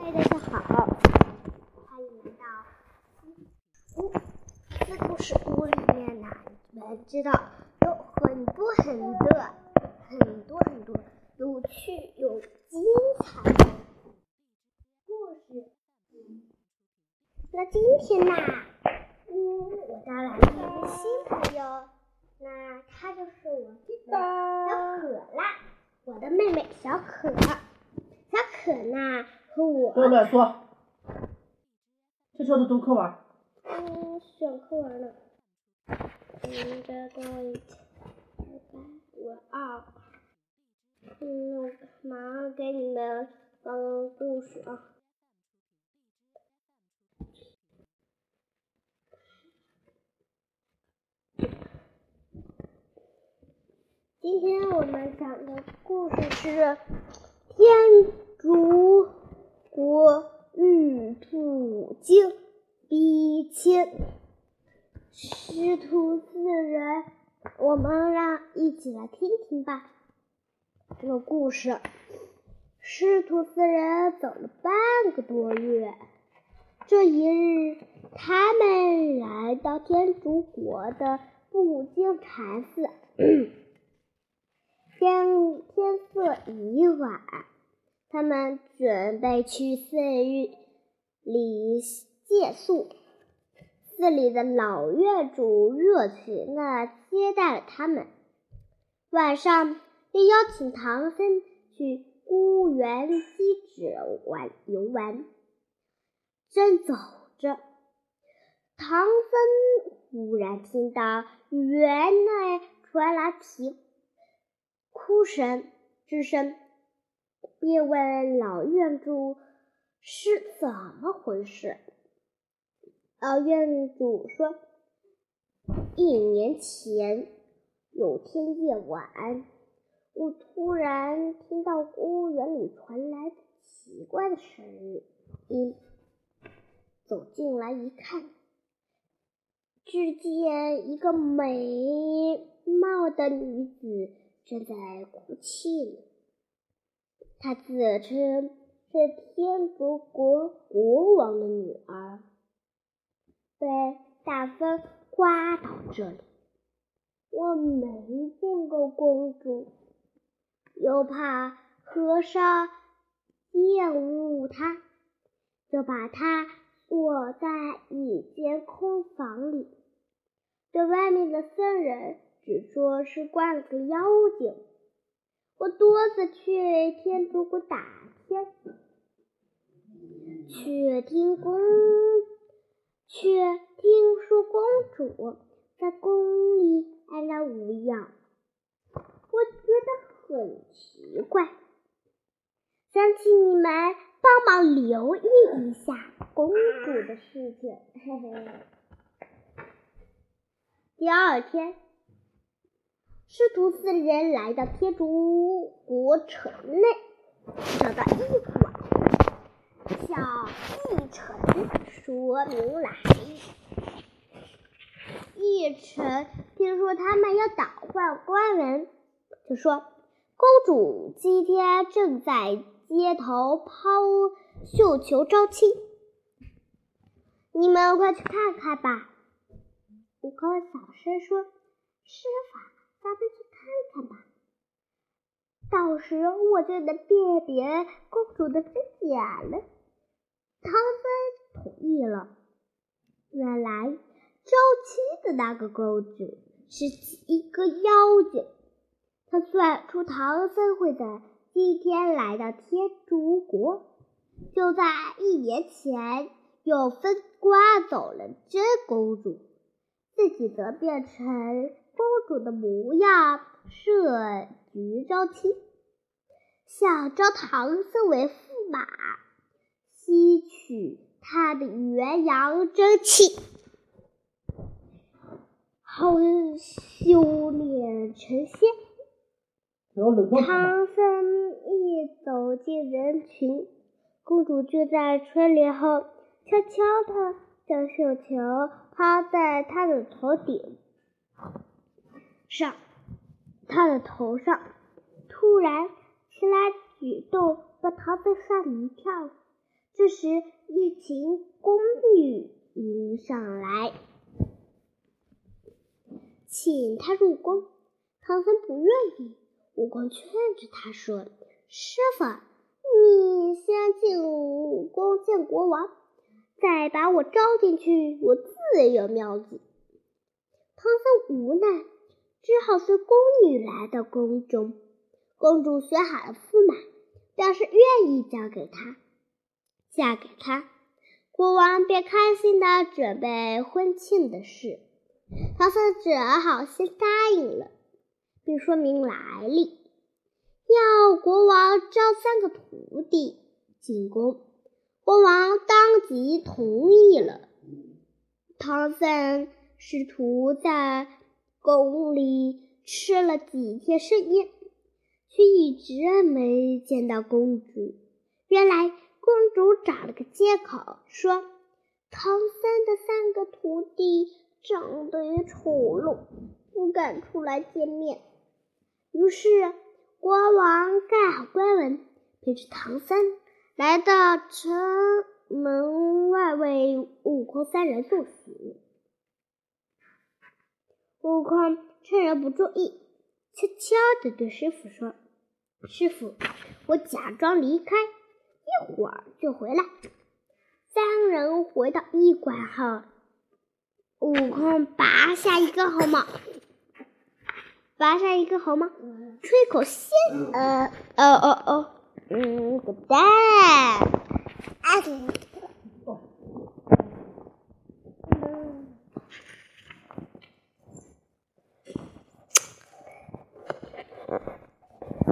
嗨，大家好，欢迎来到屋四故事屋里面呢。你们知道有很多很多很多很多有趣有精彩的故事。那今天呢，嗯，我带来了一个新朋友，那他就是我的小可啦，我的妹妹小可。小可呢不要乱说。这时候都读课文。嗯，选课文了。嗯，这多一点。我二。嗯，马上给你们讲故事啊。今天我们讲的故事是天竺国玉兔精逼亲，师徒四人，我们让一起来听听吧。这个故事，师徒四人走了半个多月，这一日，他们来到天竺国的布经禅寺。天天色已晚，他们准备去寺院里借宿。寺里的老院主热情地接待了他们，晚上又邀请唐僧去孤园西址玩游玩。正走着，唐僧忽然听到园内传来啼。哭声之声，便问老院主是怎么回事。老院主说：“一年前有天夜晚，我突然听到公园里传来奇怪的声音，走进来一看，只见一个美貌的女子。”正在哭泣呢。她自称是天竺国国王的女儿，被大风刮到这里。我没见过公主，又怕和尚厌恶她，就把她锁在一间空房里。这外面的僧人。只说是关了个妖精，我多次去天竺国打听，却听公，却听说公主在宫里安然无恙，我觉得很奇怪，想请你们帮忙留意一下公主的事情。嘿嘿。第二天。师徒四人来到天竺国城内，找到驿馆，向驿丞说明来意。驿丞听说他们要倒换官文，就说：“公主今天正在街头抛绣球招亲，你们快去看看吧。”悟空小声说：“师傅。”咱们去看看吧，到时我就能辨别公主的真假了。唐僧同意了。原来招亲的那个公主是一个妖精，她算出唐僧会在今天来到天竺国，就在一年前又分刮走了真公主，自己则变成。公主的模样设局招亲，想招唐僧为驸马，吸取他的元阳真气，好修炼成仙。唐僧一走进人群，公主就在春帘后悄悄地将绣球抛在他的头顶。上，他的头上突然起来举动，把唐僧吓了一跳。这时，一群宫女迎上来，请他入宫。唐僧不愿意，悟空劝着他说：“师傅，你先进宫见国王，再把我招进去，我自有妙计。”唐僧无奈，只好随宫女来到宫中。公主选好了驸马，表示愿意嫁给他，嫁给他。国王便开心的准备婚庆的事。唐僧只好先答应了，并说明来历，要国王招三个徒弟进宫。国王当即同意了。唐僧。师徒在宫里吃了几天盛宴，却一直没见到公主。原来公主找了个借口，说唐三的三个徒弟长得也丑陋，不敢出来见面。于是国王盖好官文，陪着唐三来到城门外，为悟空三人送行。悟空趁人不注意，悄悄地对师傅说：“师傅，我假装离开，一会儿就回来。”三人回到驿馆后，悟空拔下一根猴毛，拔下一个猴毛，吹口仙，呃，哦哦哦，嗯，滚蛋！啊！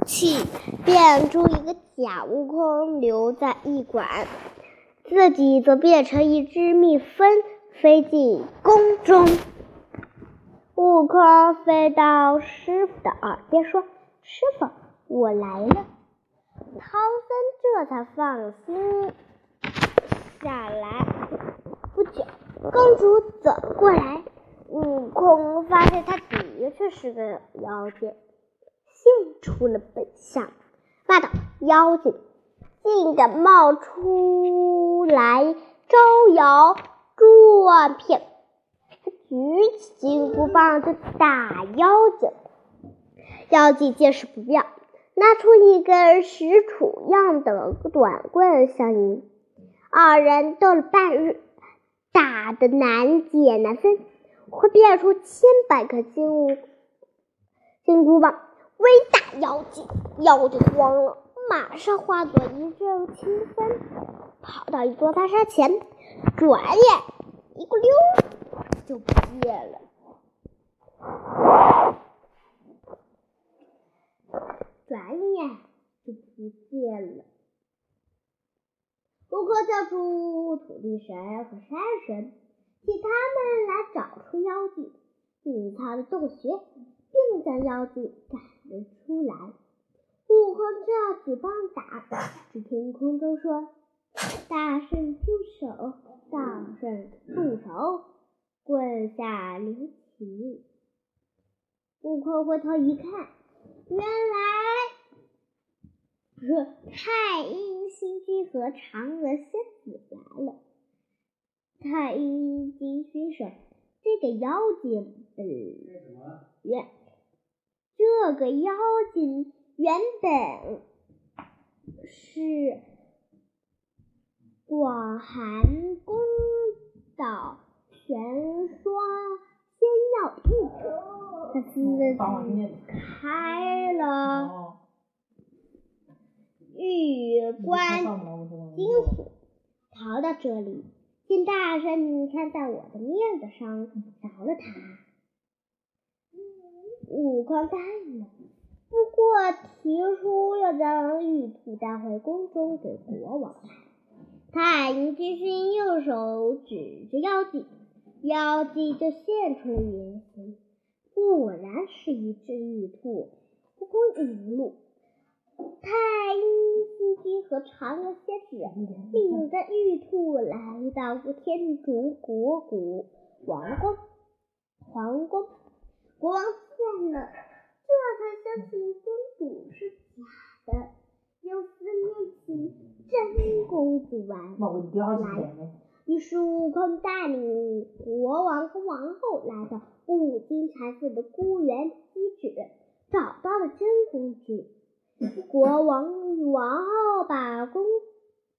气一个假悟空留在驿馆，自己则变成一只蜜蜂飞进宫中。悟空飞到师傅的耳边说：“师傅，我来了。”唐僧这才放心下来。不久，公主走过来，悟空发现她的确是个妖精。现出了本相，：“妖精，竟敢冒出来招摇撞骗！”他举起金箍棒就打妖精。妖精见势不妙，拿出一根石杵样的短棍相迎。二人斗了半日，打得难解难分，会变出千百个金箍金箍棒。威打妖精，妖精慌了，马上化作一阵清风，跑到一座大山前，转眼一个溜就不见了。转眼就不见了。悟空叫出土地神和山神，请他们来找出妖精隐藏的洞穴。并将妖精赶了出来。悟空这举棒打，只听空中说：“大圣住手！大圣住手！棍下留情！”悟空回头一看，原来是太阴星君和嫦娥仙子来了。太阴星君说：“这个妖精，呃，原。”这个妖精原本是广寒宫岛玄霜仙药玉，他私自开了玉关金锁，逃到这里，见大圣看在我的面子上饶了他。悟空答应了，不过提出要将玉兔带回宫中给国王看。太阴之君右手指着妖精，妖精就现出原形，果然是一只玉兔。悟空一路，太阴星君和嫦娥仙子领着玉兔来到天竺国国王宫，皇宫。国王见了，相信公主是假的，又思念起真。公主来。于是悟空带领国王和王后来到五金禅寺的孤园遗址，找到了真公主。国王与王后把公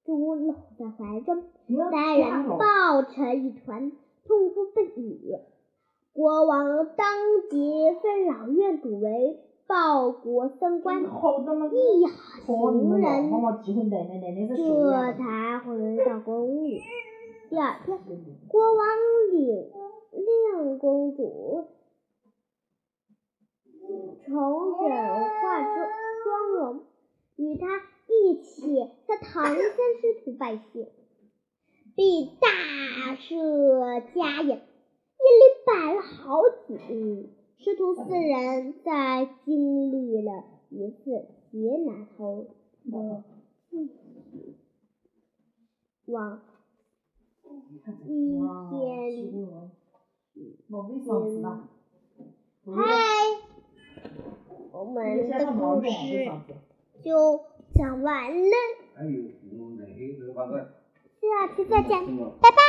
主搂在怀中，三人抱成一团，痛哭不已。国王当即封老院主为报国僧官，一行人这才回到宫里。第二天，国王领令公主重整化妆妆容，与他一起向唐僧师徒拜谢，并大设家宴，一连摆了好几日。师徒四人在经历了一次劫难后的，继续往。一天，嗨，我们的故事就讲完了，下期再见，拜拜。